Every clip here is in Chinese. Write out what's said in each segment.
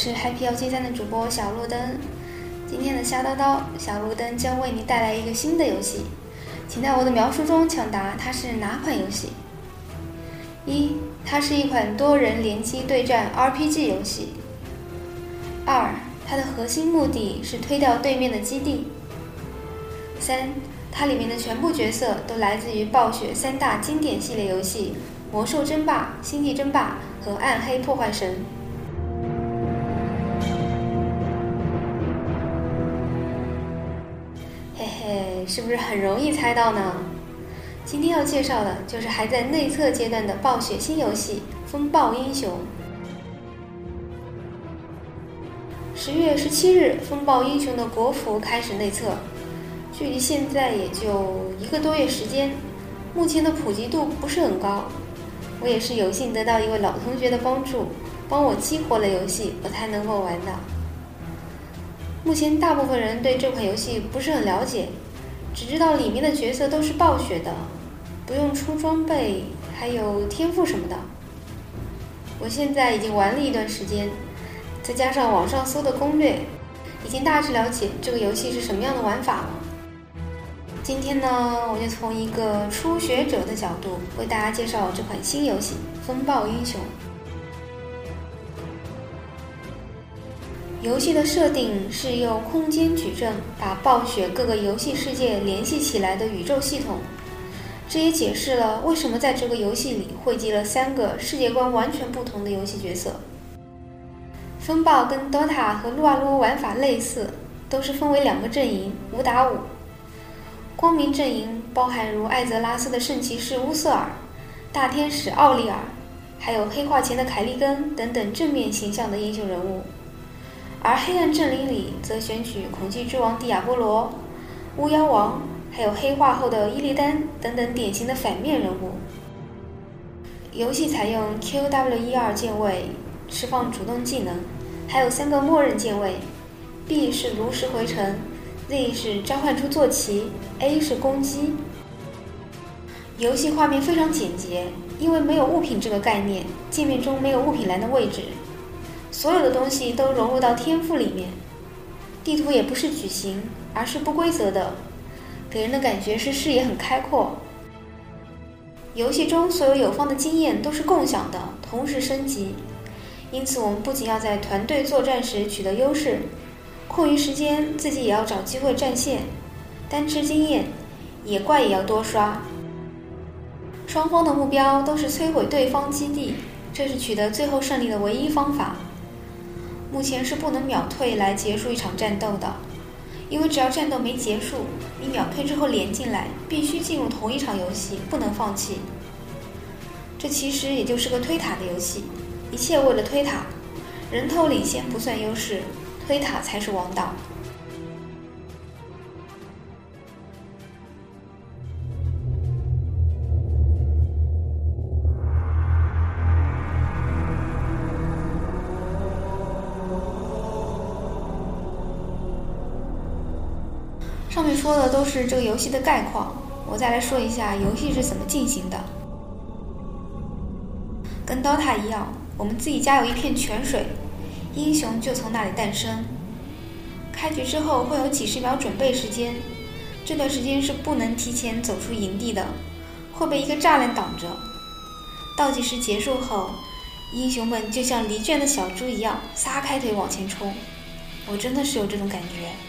是 Happy 幺七三的主播小路灯。今天的瞎叨叨，小路灯将为你带来一个新的游戏，请在我的描述中抢答它是哪款游戏。一，它是一款多人联机对战 RPG 游戏。二，它的核心目的是推掉对面的基地。三，它里面的全部角色都来自于暴雪三大经典系列游戏《魔兽争霸》《星际争霸》和《暗黑破坏神》。是不是很容易猜到呢？今天要介绍的就是还在内测阶段的暴雪新游戏《风暴英雄》。十月十七日，《风暴英雄》的国服开始内测，距离现在也就一个多月时间，目前的普及度不是很高。我也是有幸得到一位老同学的帮助，帮我激活了游戏，我才能够玩的。目前大部分人对这款游戏不是很了解，只知道里面的角色都是暴雪的，不用出装备，还有天赋什么的。我现在已经玩了一段时间，再加上网上搜的攻略，已经大致了解这个游戏是什么样的玩法了。今天呢，我就从一个初学者的角度为大家介绍这款新游戏《风暴英雄》。游戏的设定是用空间矩阵把暴雪各个游戏世界联系起来的宇宙系统，这也解释了为什么在这个游戏里汇集了三个世界观完全不同的游戏角色。风暴跟 DOTA 和撸啊撸玩法类似，都是分为两个阵营，五打五。光明阵营包含如艾泽拉斯的圣骑士乌瑟尔、大天使奥利尔，还有黑化前的凯利根等等正面形象的英雄人物；而黑暗阵营里则选取恐惧之王迪亚波罗、巫妖王，还有黑化后的伊利丹等等典型的反面人物。游戏采用 QW12 键位释放主动技能，还有三个默认键位，B 是炉石回城。Z 是召唤出坐骑，A 是攻击。游戏画面非常简洁，因为没有物品这个概念，界面中没有物品栏的位置，所有的东西都融入到天赋里面。地图也不是矩形，而是不规则的，给人的感觉是视野很开阔。游戏中所有有方的经验都是共享的，同时升级，因此我们不仅要在团队作战时取得优势。空余时间，自己也要找机会战线，单吃经验，野怪也要多刷。双方的目标都是摧毁对方基地，这是取得最后胜利的唯一方法。目前是不能秒退来结束一场战斗的，因为只要战斗没结束，你秒退之后连进来，必须进入同一场游戏，不能放弃。这其实也就是个推塔的游戏，一切为了推塔，人头领先不算优势。推塔才是王道。上面说的都是这个游戏的概况，我再来说一下游戏是怎么进行的。跟 DOTA 一样，我们自己家有一片泉水。英雄就从那里诞生。开局之后会有几十秒准备时间，这段时间是不能提前走出营地的，会被一个栅栏挡着。倒计时结束后，英雄们就像离圈的小猪一样撒开腿往前冲。我真的是有这种感觉。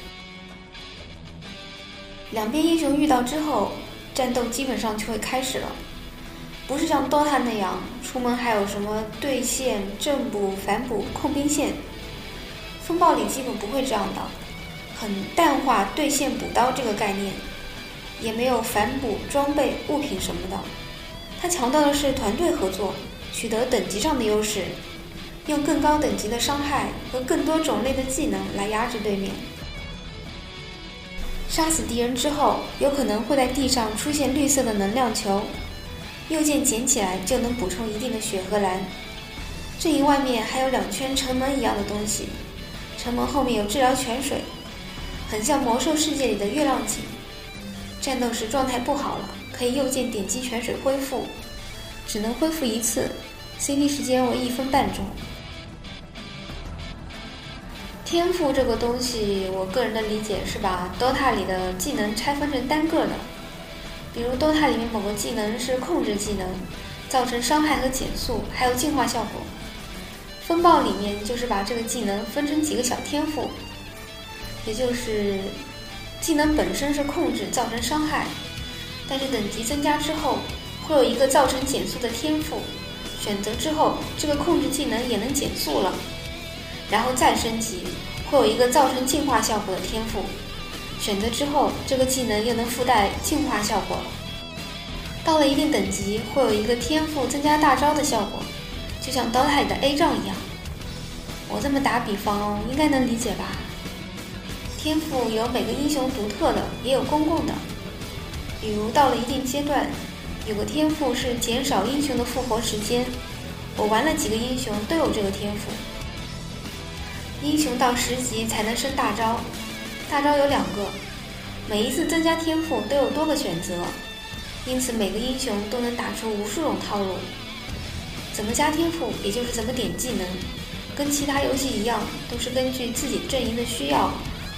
两边英雄遇到之后，战斗基本上就会开始了。不是像 DOTA 那样，出门还有什么对线、正补、反补、控兵线。风暴里基本不会这样的，很淡化对线补刀这个概念，也没有反补装备、物品什么的。它强调的是团队合作，取得等级上的优势，用更高等级的伤害和更多种类的技能来压制对面。杀死敌人之后，有可能会在地上出现绿色的能量球。右键捡起来就能补充一定的血和蓝。阵营外面还有两圈城门一样的东西，城门后面有治疗泉水，很像魔兽世界里的月亮井。战斗时状态不好了，可以右键点击泉水恢复，只能恢复一次，CD 时间为一分半钟。天赋这个东西，我个人的理解是把 DOTA 里的技能拆分成单个的，比如 DOTA 里面某个技能是控制技能，造成伤害和减速，还有净化效果。风暴里面就是把这个技能分成几个小天赋，也就是技能本身是控制造成伤害，但是等级增加之后会有一个造成减速的天赋，选择之后这个控制技能也能减速了。然后再升级，会有一个造成净化效果的天赋，选择之后，这个技能又能附带净化效果了。到了一定等级，会有一个天赋增加大招的效果，就像 DOTA 里的 A 杖一样。我这么打比方，应该能理解吧？天赋有每个英雄独特的，也有公共的。比如到了一定阶段，有个天赋是减少英雄的复活时间，我玩了几个英雄都有这个天赋。英雄到十级才能升大招，大招有两个，每一次增加天赋都有多个选择，因此每个英雄都能打出无数种套路。怎么加天赋，也就是怎么点技能，跟其他游戏一样，都是根据自己阵营的需要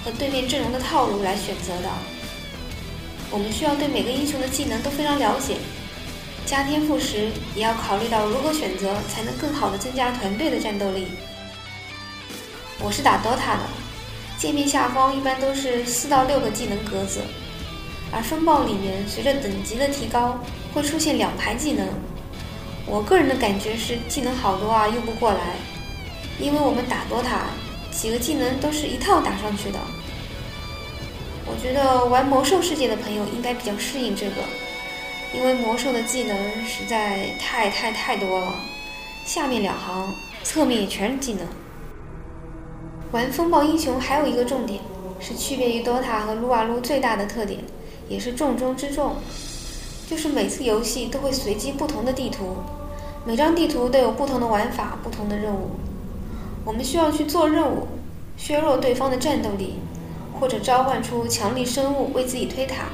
和对面阵容的套路来选择的。我们需要对每个英雄的技能都非常了解，加天赋时也要考虑到如何选择才能更好的增加团队的战斗力。我是打 DOTA 的，界面下方一般都是四到六个技能格子，而风暴里面随着等级的提高会出现两排技能。我个人的感觉是技能好多啊，用不过来，因为我们打 DOTA 几个技能都是一套打上去的。我觉得玩魔兽世界的朋友应该比较适应这个，因为魔兽的技能实在太太太多了，下面两行，侧面也全是技能。玩风暴英雄还有一个重点，是区别于 DOTA 和撸啊撸最大的特点，也是重中之重，就是每次游戏都会随机不同的地图，每张地图都有不同的玩法、不同的任务，我们需要去做任务，削弱对方的战斗力，或者召唤出强力生物为自己推塔。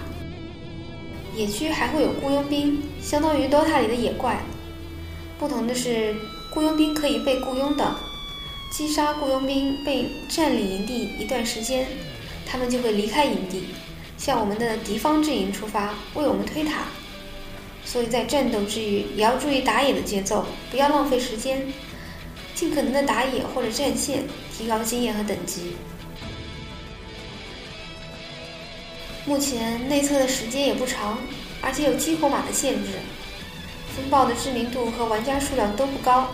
野区还会有雇佣兵，相当于 DOTA 里的野怪，不同的是雇佣兵可以被雇佣的。击杀雇佣兵被占领营地一段时间，他们就会离开营地，向我们的敌方阵营出发，为我们推塔。所以在战斗之余，也要注意打野的节奏，不要浪费时间，尽可能的打野或者战线，提高经验和等级。目前内测的时间也不长，而且有激活码的限制，风暴的知名度和玩家数量都不高。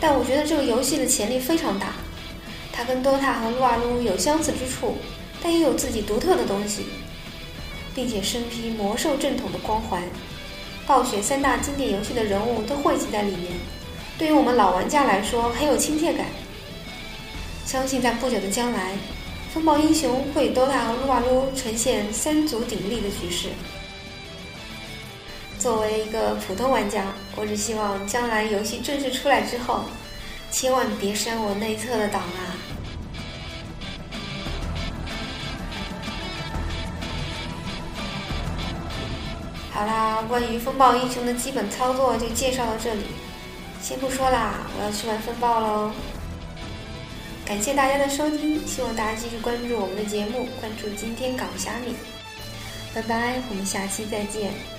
但我觉得这个游戏的潜力非常大，它跟 DOTA 和撸啊撸有相似之处，但也有自己独特的东西，并且身披魔兽正统的光环，暴雪三大经典游戏的人物都汇集在里面，对于我们老玩家来说很有亲切感。相信在不久的将来，风暴英雄会与 DOTA 和撸啊撸呈现三足鼎立的局势。作为一个普通玩家，我只希望将来游戏正式出来之后，千万别删我内测的档啊！好啦，关于风暴英雄的基本操作就介绍到这里，先不说啦，我要去玩风暴喽！感谢大家的收听，希望大家继续关注我们的节目，关注今天港虾米，拜拜，我们下期再见。